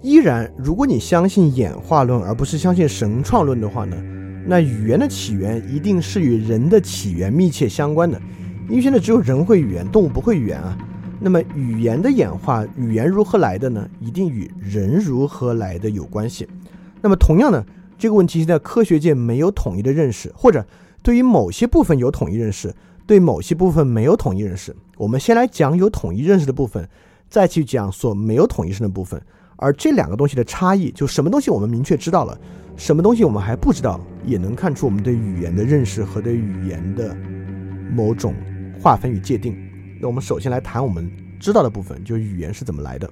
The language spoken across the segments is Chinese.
依然，如果你相信演化论而不是相信神创论的话呢，那语言的起源一定是与人的起源密切相关的，因为现在只有人会语言，动物不会语言啊。那么语言的演化，语言如何来的呢？一定与人如何来的有关系。那么同样呢，这个问题现在科学界没有统一的认识，或者对于某些部分有统一认识，对某些部分没有统一认识。我们先来讲有统一认识的部分，再去讲所没有统一认识的部分。而这两个东西的差异，就什么东西我们明确知道了，什么东西我们还不知道，也能看出我们对语言的认识和对语言的某种划分与界定。那我们首先来谈我们知道的部分，就是语言是怎么来的。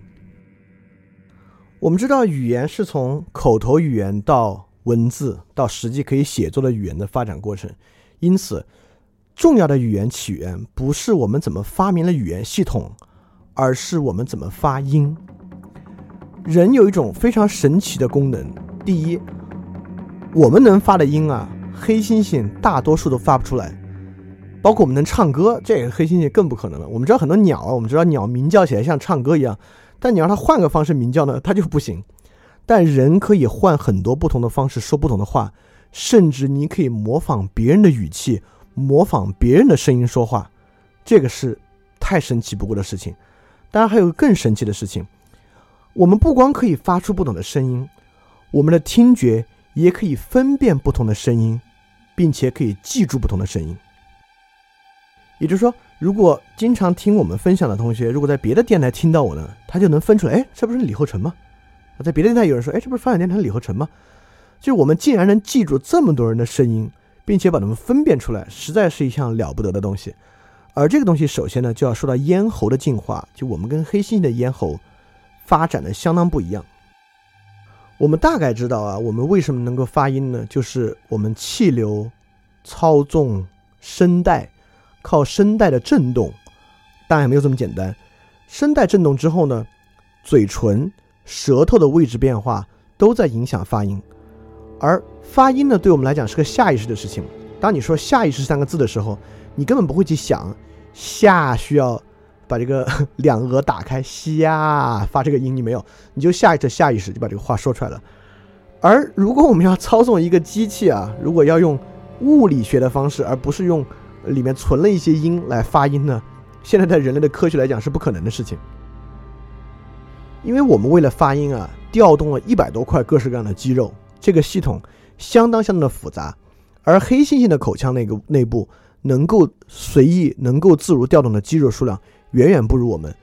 我们知道语言是从口头语言到文字到实际可以写作的语言的发展过程，因此重要的语言起源不是我们怎么发明了语言系统，而是我们怎么发音。人有一种非常神奇的功能。第一，我们能发的音啊，黑猩猩大多数都发不出来。包括我们能唱歌，这个黑猩猩更不可能了。我们知道很多鸟，我们知道鸟鸣叫起来像唱歌一样，但你让它换个方式鸣叫呢，它就不行。但人可以换很多不同的方式说不同的话，甚至你可以模仿别人的语气，模仿别人的声音说话，这个是太神奇不过的事情。当然，还有更神奇的事情。我们不光可以发出不同的声音，我们的听觉也可以分辨不同的声音，并且可以记住不同的声音。也就是说，如果经常听我们分享的同学，如果在别的电台听到我呢，他就能分出来，哎，这不是李厚成吗？在别的电台有人说，哎，这不是发展电台李厚成吗？就是我们竟然能记住这么多人的声音，并且把他们分辨出来，实在是一项了不得的东西。而这个东西，首先呢，就要说到咽喉的进化，就我们跟黑猩猩的咽喉。发展的相当不一样。我们大概知道啊，我们为什么能够发音呢？就是我们气流操纵声带，靠声带的震动。当然没有这么简单。声带震动之后呢，嘴唇、舌头的位置变化都在影响发音。而发音呢，对我们来讲是个下意识的事情。当你说“下意识”三个字的时候，你根本不会去想下需要。把这个 两额打开，吸呀发这个音，你没有，你就下意识下意识就把这个话说出来了。而如果我们要操纵一个机器啊，如果要用物理学的方式，而不是用里面存了一些音来发音呢？现在在人类的科学来讲是不可能的事情，因为我们为了发音啊，调动了一百多块各式各样的肌肉，这个系统相当相当的复杂。而黑猩猩的口腔那个内部能够随意、能够自如调动的肌肉数量。远远不如我们。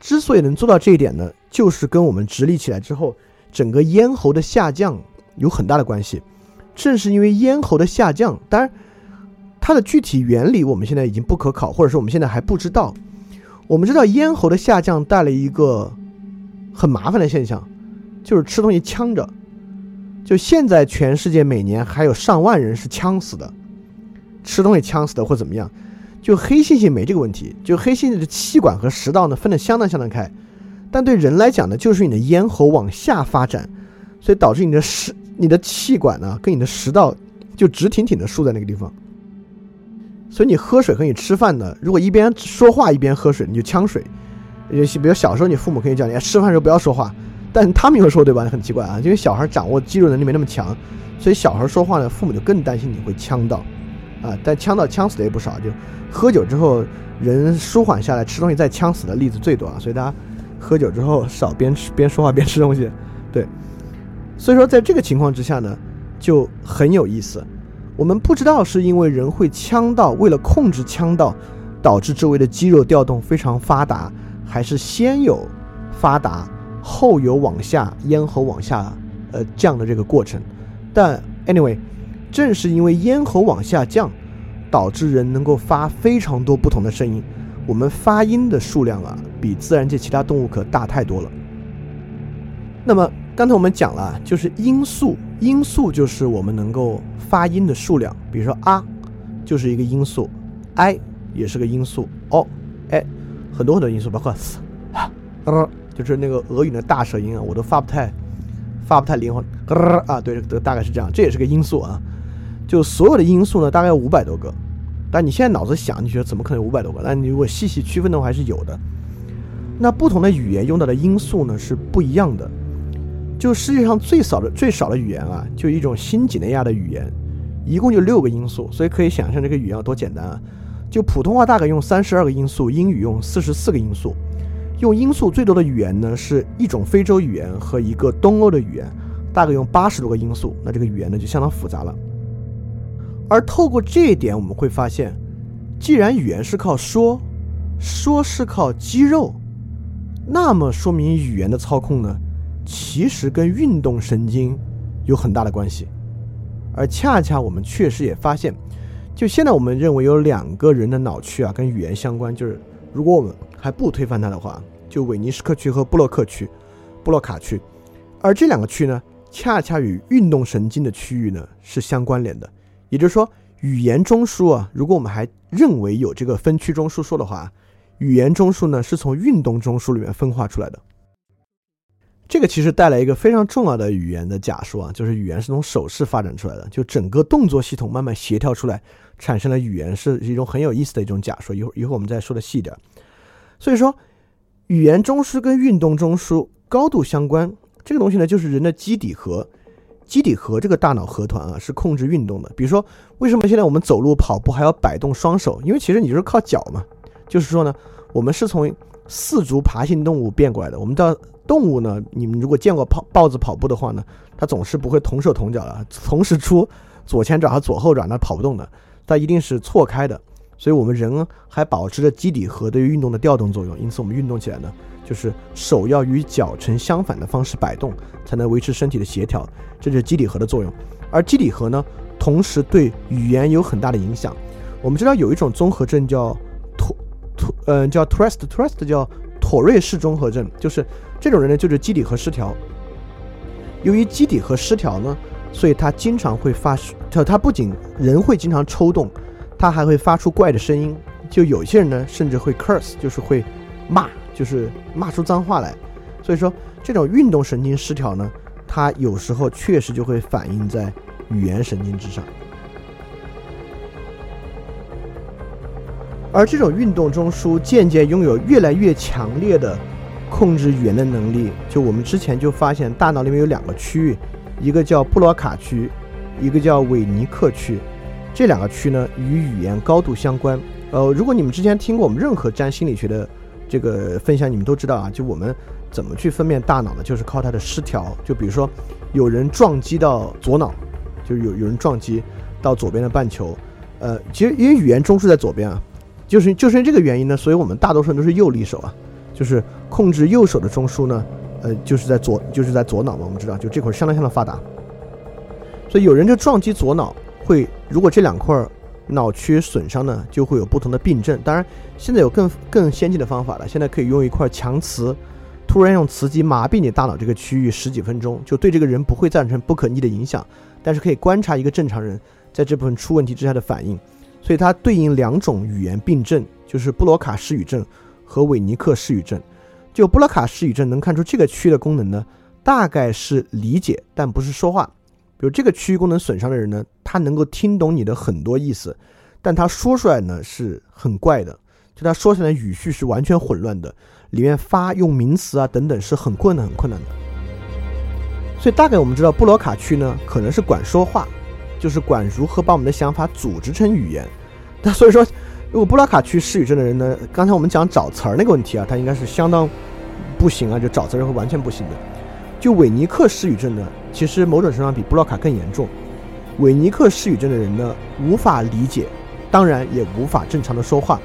之所以能做到这一点呢，就是跟我们直立起来之后，整个咽喉的下降有很大的关系。正是因为咽喉的下降，当然它的具体原理我们现在已经不可考，或者说我们现在还不知道。我们知道咽喉的下降带来一个很麻烦的现象，就是吃东西呛着。就现在全世界每年还有上万人是呛死的，吃东西呛死的或怎么样。就黑猩猩没这个问题，就黑猩猩的气管和食道呢分得相当相当开，但对人来讲呢，就是你的咽喉往下发展，所以导致你的食、你的气管呢跟你的食道就直挺挺的竖在那个地方，所以你喝水和你吃饭呢，如果一边说话一边喝水，你就呛水。也比如小时候你父母可以叫你吃饭时候不要说话，但他们有时候对吧？很奇怪啊，因为小孩掌握肌肉能力没那么强，所以小孩说话呢，父母就更担心你会呛到。啊，但呛到呛死的也不少，就喝酒之后人舒缓下来，吃东西再呛死的例子最多啊。所以大家喝酒之后少边吃边说话边吃东西，对。所以说在这个情况之下呢，就很有意思。我们不知道是因为人会呛到，为了控制呛到，导致周围的肌肉调动非常发达，还是先有发达后有往下咽喉往下呃降的这个过程。但 anyway。正是因为咽喉往下降，导致人能够发非常多不同的声音。我们发音的数量啊，比自然界其他动物可大太多了。那么刚才我们讲了，就是音素，音素就是我们能够发音的数量。比如说啊，就是一个音素；i 也是个音素；哦，哎，很多很多音素，包括嘶、啊、就是那个俄语的大舌音啊，我都发不太发不太灵活。啊，对，大概是这样，这也是个音素啊。就所有的因素呢，大概有五百多个，但你现在脑子想，你觉得怎么可能有五百多个？但你如果细细区分的话，还是有的。那不同的语言用到的因素呢是不一样的。就世界上最少的最少的语言啊，就一种新几内亚的语言，一共就六个因素，所以可以想象这个语言有多简单啊。就普通话大概用三十二个因素，英语用四十四个因素。用因素最多的语言呢，是一种非洲语言和一个东欧的语言，大概用八十多个因素。那这个语言呢就相当复杂了。而透过这一点，我们会发现，既然语言是靠说，说是靠肌肉，那么说明语言的操控呢，其实跟运动神经有很大的关系。而恰恰我们确实也发现，就现在我们认为有两个人的脑区啊跟语言相关，就是如果我们还不推翻它的话，就韦尼斯克区和布洛克区、布洛卡区，而这两个区呢，恰恰与运动神经的区域呢是相关联的。也就是说，语言中枢啊，如果我们还认为有这个分区中枢说的话，语言中枢呢是从运动中枢里面分化出来的。这个其实带来一个非常重要的语言的假说啊，就是语言是从手势发展出来的，就整个动作系统慢慢协调出来，产生了语言，是一种很有意思的一种假说。一会儿一会儿我们再说的细点。所以说，语言中枢跟运动中枢高度相关，这个东西呢就是人的基底核。基底核这个大脑核团啊是控制运动的。比如说，为什么现在我们走路、跑步还要摆动双手？因为其实你就是靠脚嘛。就是说呢，我们是从四足爬行动物变过来的。我们的动物呢，你们如果见过跑豹子跑步的话呢，它总是不会同手同脚的，同时出左前爪和左后爪，那跑不动的，它一定是错开的。所以，我们人还保持着基底核对于运动的调动作用。因此，我们运动起来呢，就是手要与脚呈相反的方式摆动，才能维持身体的协调。这就是基底核的作用。而基底核呢，同时对语言有很大的影响。我们知道有一种综合症叫妥妥，嗯，叫 Tourette Tourette 叫妥瑞氏综合症，就是这种人呢，就是基底核失调。由于基底核失调呢，所以他经常会发，他他不仅人会经常抽动。他还会发出怪的声音，就有些人呢，甚至会 curse，就是会骂，就是骂出脏话来。所以说，这种运动神经失调呢，它有时候确实就会反映在语言神经之上。而这种运动中枢渐渐拥有越来越强烈的控制语言的能力。就我们之前就发现，大脑里面有两个区域，一个叫布罗卡区，一个叫韦尼克区。这两个区呢，与语言高度相关。呃，如果你们之前听过我们任何占心理学的这个分享，你们都知道啊，就我们怎么去分辨大脑呢？就是靠它的失调。就比如说，有人撞击到左脑，就有有人撞击到左边的半球。呃，其实因为语言中枢在左边啊，就是就是因为这个原因呢，所以我们大多数人都是右利手啊，就是控制右手的中枢呢，呃，就是在左就是在左脑嘛。我们知道，就这块相当相当发达。所以有人就撞击左脑。会，如果这两块脑区损伤呢，就会有不同的病症。当然，现在有更更先进的方法了。现在可以用一块强磁，突然用磁极麻痹你大脑这个区域十几分钟，就对这个人不会造成不可逆的影响。但是可以观察一个正常人在这部分出问题之下的反应。所以它对应两种语言病症，就是布洛卡失语症和韦尼克失语症。就布洛卡失语症能看出这个区域的功能呢，大概是理解，但不是说话。比如这个区域功能损伤的人呢，他能够听懂你的很多意思，但他说出来呢是很怪的，就他说出来的语序是完全混乱的，里面发用名词啊等等是很困难很困难的。所以大概我们知道布罗卡区呢可能是管说话，就是管如何把我们的想法组织成语言。那所以说，如果布罗卡区失语症的人呢，刚才我们讲找词儿那个问题啊，他应该是相当不行啊，就找词儿会完全不行的。就韦尼克失语症呢，其实某种程度上比布洛卡更严重。韦尼克失语症的人呢，无法理解，当然也无法正常的说话。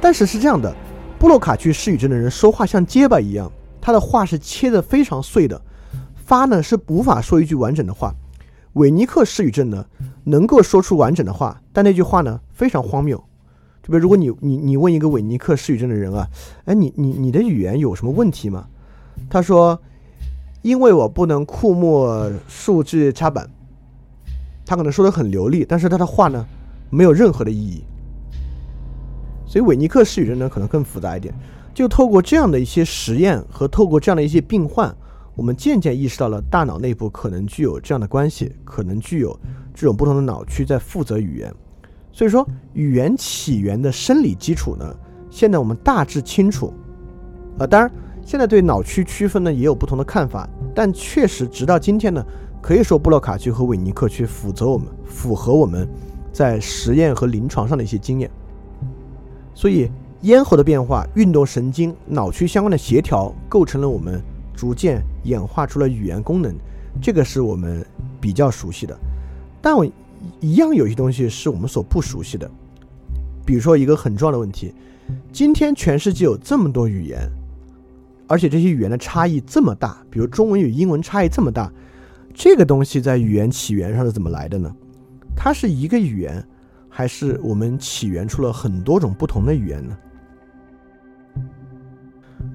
但是是这样的，布洛卡区失语症的人说话像结巴一样，他的话是切的非常碎的，发呢是无法说一句完整的话。韦尼克失语症呢，能够说出完整的话，但那句话呢非常荒谬。就比如如果你你你问一个韦尼克失语症的人啊，哎你你你的语言有什么问题吗？他说。因为我不能库莫数据插板，他可能说的很流利，但是他的话呢，没有任何的意义。所以韦尼克失语症呢，可能更复杂一点。就透过这样的一些实验和透过这样的一些病患，我们渐渐意识到了大脑内部可能具有这样的关系，可能具有这种不同的脑区在负责语言。所以说，语言起源的生理基础呢，现在我们大致清楚。啊，当然。现在对脑区区分呢也有不同的看法，但确实直到今天呢，可以说布洛卡区和韦尼克区符合我们符合我们在实验和临床上的一些经验。所以咽喉的变化、运动神经、脑区相关的协调，构成了我们逐渐演化出了语言功能，这个是我们比较熟悉的。但我一样有些东西是我们所不熟悉的，比如说一个很重要的问题：今天全世界有这么多语言。而且这些语言的差异这么大，比如中文与英文差异这么大，这个东西在语言起源上是怎么来的呢？它是一个语言，还是我们起源出了很多种不同的语言呢？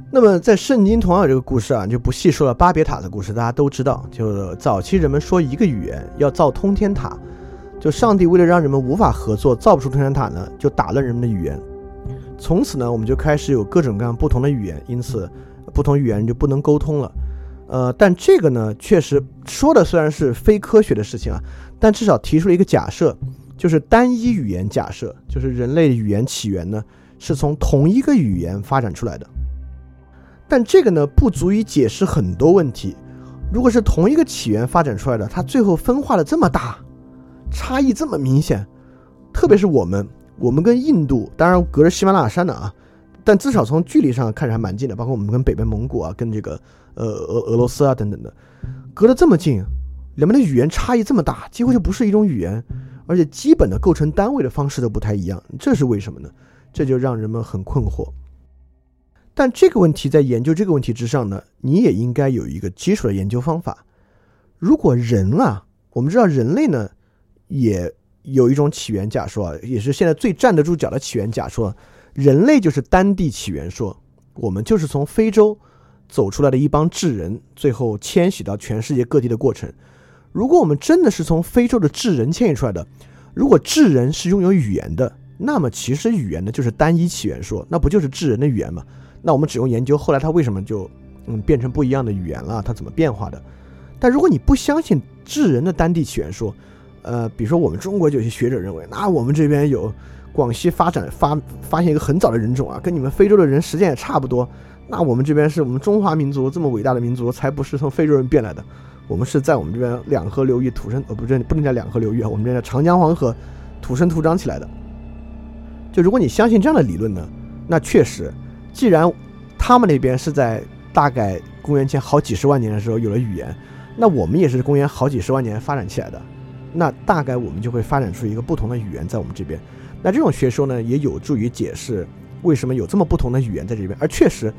那么在圣经同样这个故事啊，就不细说了。巴别塔的故事大家都知道，就早期人们说一个语言要造通天塔，就上帝为了让人们无法合作，造不出通天塔呢，就打乱人们的语言。从此呢，我们就开始有各种各样不同的语言，因此。不同语言就不能沟通了，呃，但这个呢，确实说的虽然是非科学的事情啊，但至少提出了一个假设，就是单一语言假设，就是人类语言起源呢是从同一个语言发展出来的。但这个呢不足以解释很多问题。如果是同一个起源发展出来的，它最后分化的这么大，差异这么明显，特别是我们，我们跟印度，当然隔着喜马拉雅山的啊。但至少从距离上看着还蛮近的，包括我们跟北边蒙古啊，跟这个呃俄俄罗斯啊等等的，隔得这么近，两边的语言差异这么大，几乎就不是一种语言，而且基本的构成单位的方式都不太一样，这是为什么呢？这就让人们很困惑。但这个问题在研究这个问题之上呢，你也应该有一个基础的研究方法。如果人啊，我们知道人类呢，也有一种起源假说，啊，也是现在最站得住脚的起源假说。人类就是单地起源说，我们就是从非洲走出来的一帮智人，最后迁徙到全世界各地的过程。如果我们真的是从非洲的智人迁徙出来的，如果智人是拥有语言的，那么其实语言呢就是单一起源说，那不就是智人的语言吗？那我们只用研究后来它为什么就嗯变成不一样的语言了，它怎么变化的？但如果你不相信智人的单地起源说，呃，比如说我们中国就有些学者认为，那我们这边有。广西发展发发现一个很早的人种啊，跟你们非洲的人时间也差不多。那我们这边是我们中华民族这么伟大的民族，才不是从非洲人变来的。我们是在我们这边两河流域土生，呃，不是不能叫两河流域啊，我们这边长江黄河土生土长起来的。就如果你相信这样的理论呢，那确实，既然他们那边是在大概公元前好几十万年的时候有了语言，那我们也是公元好几十万年发展起来的，那大概我们就会发展出一个不同的语言在我们这边。那这种学说呢，也有助于解释为什么有这么不同的语言在这边。而确实，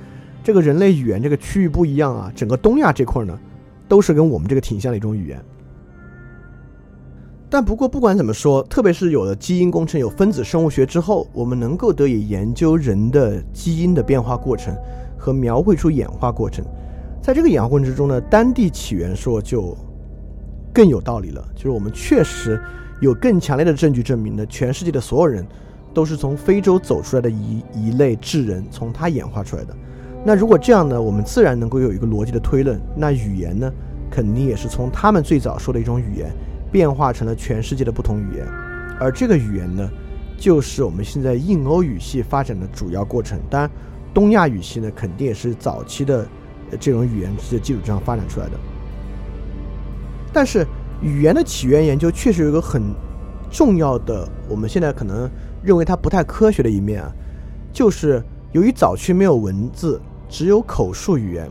这个人类语言这个区域不一样啊，整个东亚这块呢，都是跟我们这个挺像的一种语言。但不过不管怎么说，特别是有了基因工程、有分子生物学之后，我们能够得以研究人的基因的变化过程和描绘出演化过程。在这个演化过程之中呢，单地起源说就更有道理了，就是我们确实。有更强烈的证据证明呢，全世界的所有人都是从非洲走出来的一一类智人，从它演化出来的。那如果这样呢，我们自然能够有一个逻辑的推论，那语言呢，肯定也是从他们最早说的一种语言，变化成了全世界的不同语言。而这个语言呢，就是我们现在印欧语系发展的主要过程。当然，东亚语系呢，肯定也是早期的这种语言的基础上发展出来的。但是。语言的起源研究确实有一个很重要的，我们现在可能认为它不太科学的一面啊，就是由于早期没有文字，只有口述语言，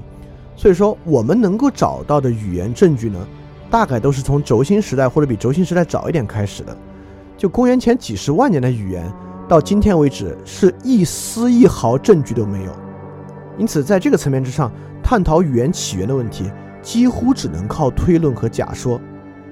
所以说我们能够找到的语言证据呢，大概都是从轴心时代或者比轴心时代早一点开始的。就公元前几十万年的语言，到今天为止是一丝一毫证据都没有。因此，在这个层面之上，探讨语言起源的问题，几乎只能靠推论和假说。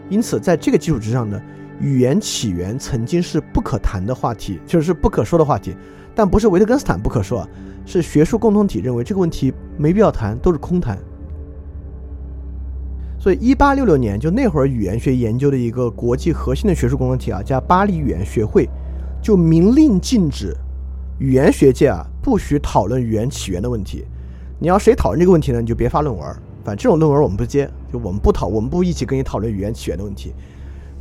因此，在这个基础之上呢，语言起源曾经是不可谈的话题，就是不可说的话题。但不是维特根斯坦不可说，是学术共同体认为这个问题没必要谈，都是空谈。所以，一八六六年就那会儿语言学研究的一个国际核心的学术共同体啊，叫巴黎语言学会，就明令禁止语言学界啊不许讨论语言起源的问题。你要谁讨论这个问题呢，你就别发论文。反正这种论文我们不接，我们不讨，我们不一起跟你讨论语言起源的问题。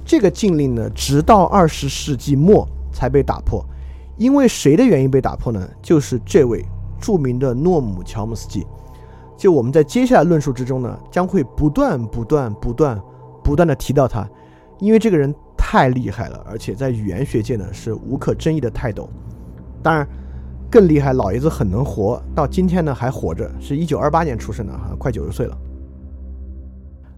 这个禁令呢，直到二十世纪末才被打破。因为谁的原因被打破呢？就是这位著名的诺姆乔姆斯基。就我们在接下来论述之中呢，将会不断、不断、不断、不断的提到他，因为这个人太厉害了，而且在语言学界呢是无可争议的泰斗。当然，更厉害，老爷子很能活，到今天呢还活着，是一九二八年出生的，哈，快九十岁了。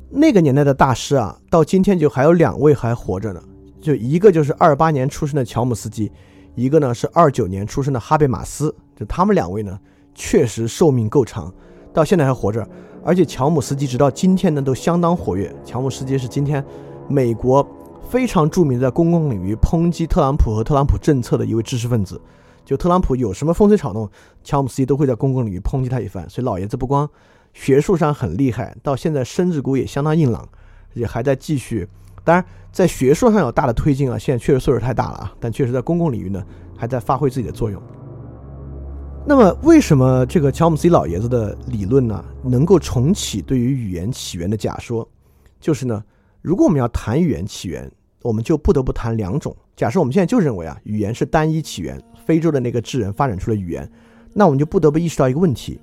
那个年代的大师啊，到今天就还有两位还活着呢，就一个就是二八年出生的乔姆斯基，一个呢是二九年出生的哈贝马斯，就他们两位呢确实寿命够长。到现在还活着，而且乔姆斯基直到今天呢都相当活跃。乔姆斯基是今天美国非常著名的在公共领域抨击特朗普和特朗普政策的一位知识分子。就特朗普有什么风吹草动，乔姆斯基都会在公共领域抨击他一番。所以老爷子不光学术上很厉害，到现在身子骨也相当硬朗，也还在继续。当然，在学术上有大的推进啊，现在确实岁数太大了啊，但确实在公共领域呢还在发挥自己的作用。那么，为什么这个乔姆斯基老爷子的理论呢，能够重启对于语言起源的假说？就是呢，如果我们要谈语言起源，我们就不得不谈两种。假设我们现在就认为啊，语言是单一起源，非洲的那个智人发展出了语言，那我们就不得不意识到一个问题：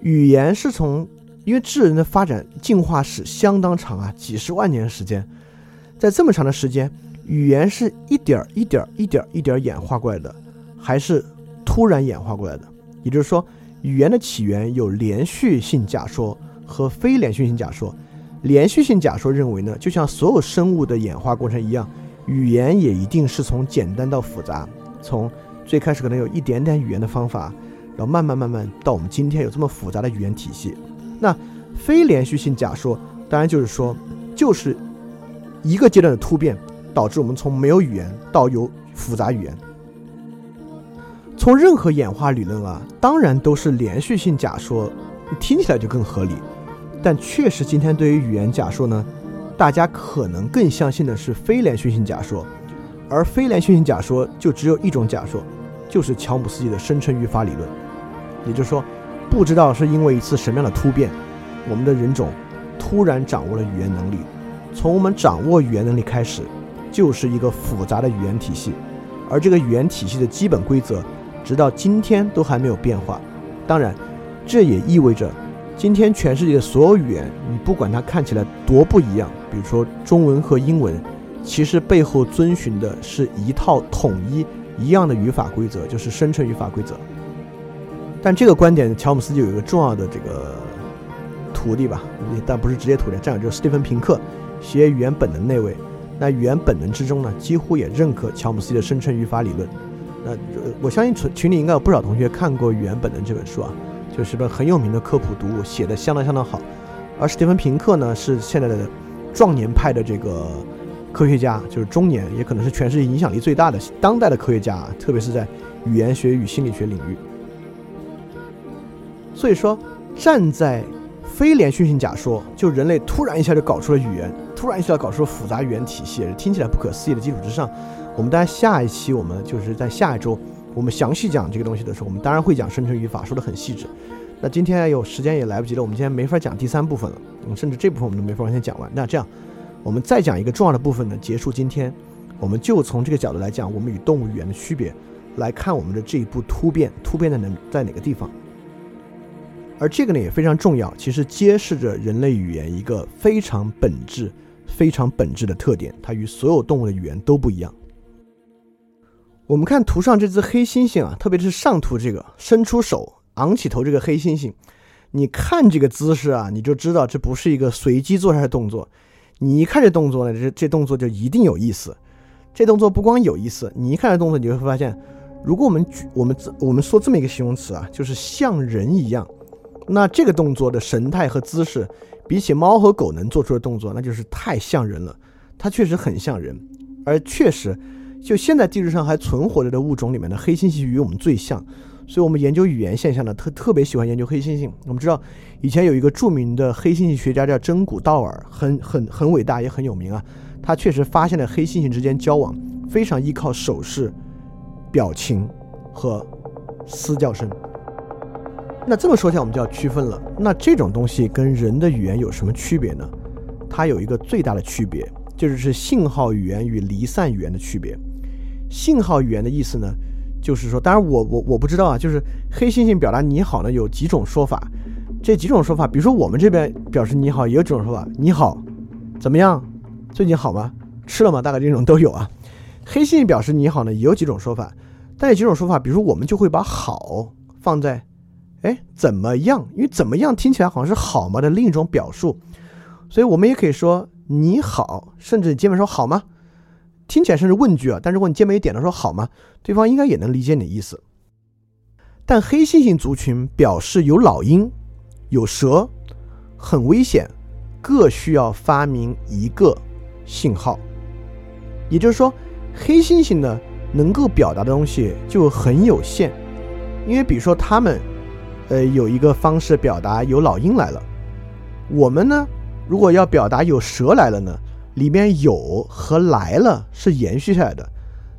语言是从因为智人的发展进化史相当长啊，几十万年时间，在这么长的时间，语言是一点一点一点一点演化过来的，还是？突然演化过来的，也就是说，语言的起源有连续性假说和非连续性假说。连续性假说认为呢，就像所有生物的演化过程一样，语言也一定是从简单到复杂，从最开始可能有一点点语言的方法，然后慢慢慢慢到我们今天有这么复杂的语言体系。那非连续性假说当然就是说，就是一个阶段的突变导致我们从没有语言到有复杂语言。从任何演化理论啊，当然都是连续性假说，听起来就更合理。但确实，今天对于语言假说呢，大家可能更相信的是非连续性假说。而非连续性假说就只有一种假说，就是乔姆斯基的生成语法理论。也就是说，不知道是因为一次什么样的突变，我们的人种突然掌握了语言能力。从我们掌握语言能力开始，就是一个复杂的语言体系。而这个语言体系的基本规则。直到今天都还没有变化，当然，这也意味着，今天全世界的所有语言，你不管它看起来多不一样，比如说中文和英文，其实背后遵循的是一套统一一样的语法规则，就是生成语法规则。但这个观点，乔姆斯就有一个重要的这个徒弟吧，但不是直接徒弟，这样就是斯蒂芬平克写语言本能那位。那语言本能之中呢，几乎也认可乔姆斯基的生成语法理论。那我相信群群里应该有不少同学看过《语言本能》这本书啊，就是本很有名的科普读物，写的相当相当好。而史蒂芬平克呢，是现在的壮年派的这个科学家，就是中年，也可能是全世界影响力最大的当代的科学家，特别是在语言学与心理学领域。所以说，站在非连续性假说，就人类突然一下就搞出了语言，突然一下搞出了复杂语言体系，听起来不可思议的基础之上。我们当然下一期我们就是在下一周，我们详细讲这个东西的时候，我们当然会讲生成语法，说的很细致。那今天有时间也来不及了，我们今天没法讲第三部分了，甚至这部分我们都没法完全讲完。那这样，我们再讲一个重要的部分呢，结束今天，我们就从这个角度来讲，我们与动物语言的区别，来看我们的这一步突变，突变在哪在哪个地方。而这个呢也非常重要，其实揭示着人类语言一个非常本质、非常本质的特点，它与所有动物的语言都不一样。我们看图上这只黑猩猩啊，特别是上图这个伸出手、昂起头这个黑猩猩，你看这个姿势啊，你就知道这不是一个随机做出来的动作。你一看这动作呢，这这动作就一定有意思。这动作不光有意思，你一看这动作，你会发现，如果我们举我们我们说这么一个形容词啊，就是像人一样，那这个动作的神态和姿势，比起猫和狗能做出的动作，那就是太像人了。它确实很像人，而确实。就现在地球上还存活着的物种里面的黑猩猩与我们最像，所以我们研究语言现象呢，特特别喜欢研究黑猩猩。我们知道以前有一个著名的黑猩猩学家叫真古道尔，很很很伟大也很有名啊。他确实发现了黑猩猩之间交往非常依靠手势、表情和嘶叫声。那这么说起来，我们就要区分了。那这种东西跟人的语言有什么区别呢？它有一个最大的区别，就是是信号语言与离散语言的区别。信号语言的意思呢，就是说，当然我我我不知道啊，就是黑猩猩表达你好呢有几种说法，这几种说法，比如说我们这边表示你好，也有这种说法，你好，怎么样？最近好吗？吃了吗？大概这种都有啊。黑猩猩表示你好呢，也有几种说法，但有几种说法，比如说我们就会把好放在，哎，怎么样？因为怎么样听起来好像是好吗的另一种表述，所以我们也可以说你好，甚至你见面说好吗？听起来甚至问句啊，但如果你见面一点的说好吗？对方应该也能理解你的意思。但黑猩猩族群表示有老鹰、有蛇，很危险，各需要发明一个信号，也就是说。黑猩猩呢，能够表达的东西就很有限，因为比如说他们，呃，有一个方式表达有老鹰来了，我们呢，如果要表达有蛇来了呢，里面有和来了是延续下来的，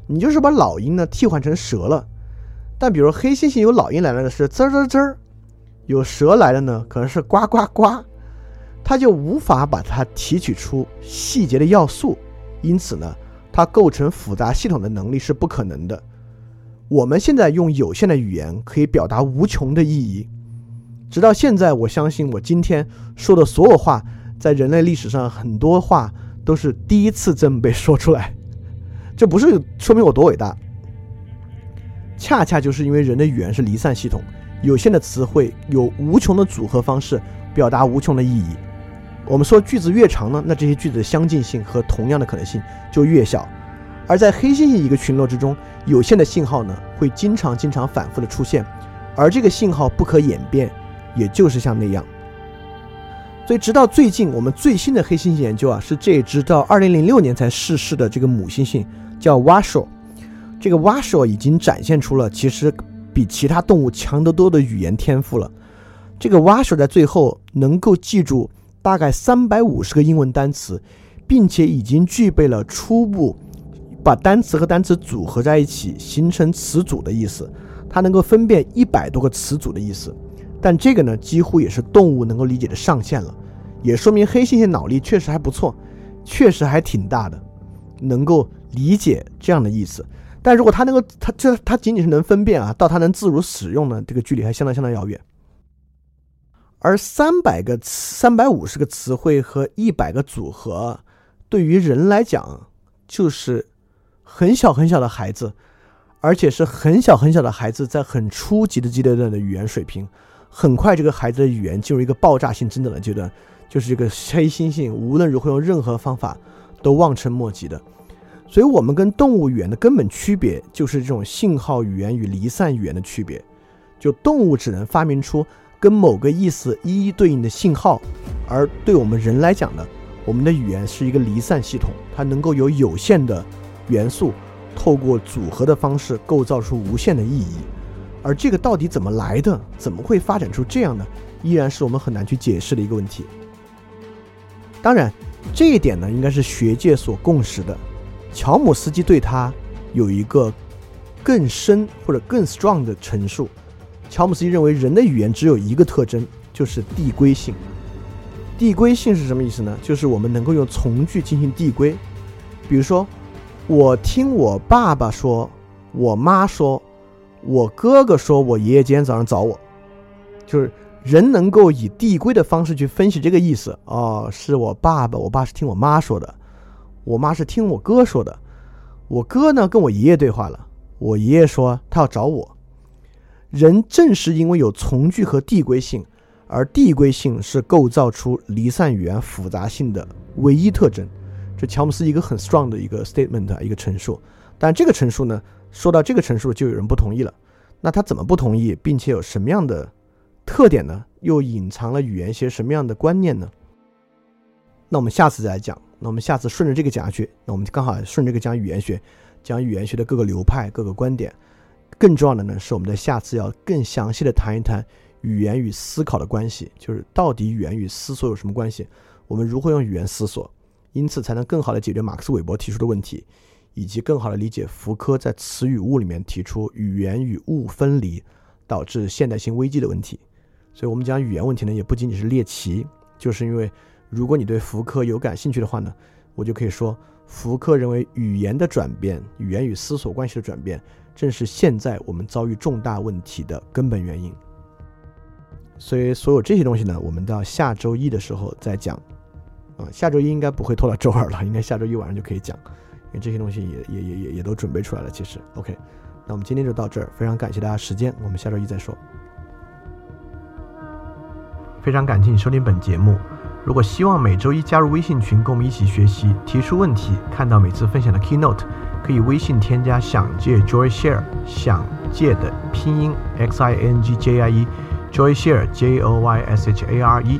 你就是把老鹰呢替换成蛇了，但比如黑猩猩有老鹰来了的是滋滋滋，有蛇来了呢可能是呱呱呱，它就无法把它提取出细节的要素，因此呢。它构成复杂系统的能力是不可能的。我们现在用有限的语言可以表达无穷的意义。直到现在，我相信我今天说的所有话，在人类历史上很多话都是第一次这么被说出来。这不是说明我多伟大，恰恰就是因为人的语言是离散系统，有限的词汇有无穷的组合方式，表达无穷的意义。我们说句子越长呢，那这些句子的相近性和同样的可能性就越小。而在黑猩猩一个群落之中，有限的信号呢会经常经常反复的出现，而这个信号不可演变，也就是像那样。所以直到最近，我们最新的黑猩猩研究啊，是这只到二零零六年才逝世的这个母猩猩叫 Washo，这个 Washo 已经展现出了其实比其他动物强得多的语言天赋了。这个 Washo 在最后能够记住。大概三百五十个英文单词，并且已经具备了初步把单词和单词组合在一起形成词组的意思。它能够分辨一百多个词组的意思，但这个呢，几乎也是动物能够理解的上限了。也说明黑猩猩脑力确实还不错，确实还挺大的，能够理解这样的意思。但如果它能够，它这它仅仅是能分辨啊，到它能自如使用呢，这个距离还相当相当遥远。而三百个词、三百五十个词汇和一百个组合，对于人来讲，就是很小很小的孩子，而且是很小很小的孩子，在很初级的阶段的语言水平。很快，这个孩子的语言进入一个爆炸性增长的阶段，就是这个黑猩猩无论如何用任何方法都望尘莫及的。所以，我们跟动物语言的根本区别，就是这种信号语言与离散语言的区别。就动物只能发明出。跟某个意思一一对应的信号，而对我们人来讲呢，我们的语言是一个离散系统，它能够有有限的元素，透过组合的方式构造出无限的意义。而这个到底怎么来的，怎么会发展出这样呢？依然是我们很难去解释的一个问题。当然，这一点呢，应该是学界所共识的。乔姆斯基对他有一个更深或者更 strong 的陈述。乔姆斯基认为，人的语言只有一个特征，就是递归性。递归性是什么意思呢？就是我们能够用从句进行递归。比如说，我听我爸爸说，我妈说，我哥哥说我爷爷今天早上找我，就是人能够以递归的方式去分析这个意思。哦，是我爸爸，我爸是听我妈说的，我妈是听我哥说的，我哥呢跟我爷爷对话了，我爷爷说他要找我。人正是因为有从句和递归性，而递归性是构造出离散语言复杂性的唯一特征。这乔姆斯一个很 strong 的一个 statement，一个陈述。但这个陈述呢，说到这个陈述就有人不同意了。那他怎么不同意，并且有什么样的特点呢？又隐藏了语言学什么样的观念呢？那我们下次再来讲。那我们下次顺着这个讲下去，那我们刚好顺着这个讲语言学，讲语言学的各个流派、各个观点。更重要的呢，是我们在下次要更详细的谈一谈语言与思考的关系，就是到底语言与思索有什么关系？我们如何用语言思索？因此才能更好的解决马克思韦伯提出的问题，以及更好的理解福柯在词与物里面提出语言与物分离导致现代性危机的问题。所以，我们讲语言问题呢，也不仅仅是猎奇，就是因为如果你对福柯有感兴趣的话呢，我就可以说，福柯认为语言的转变，语言与思索关系的转变。正是现在我们遭遇重大问题的根本原因。所以所有这些东西呢，我们到下周一的时候再讲。下周一应该不会拖到周二了，应该下周一晚上就可以讲，因为这些东西也也也也也都准备出来了。其实，OK，那我们今天就到这儿，非常感谢大家时间，我们下周一再说。非常感谢你收听本节目。如果希望每周一加入微信群，跟我们一起学习，提出问题，看到每次分享的 Keynote，可以微信添加“想借 Joy Share”，想借的拼音 X I N G J I E，Joy Share J O Y S H A R E，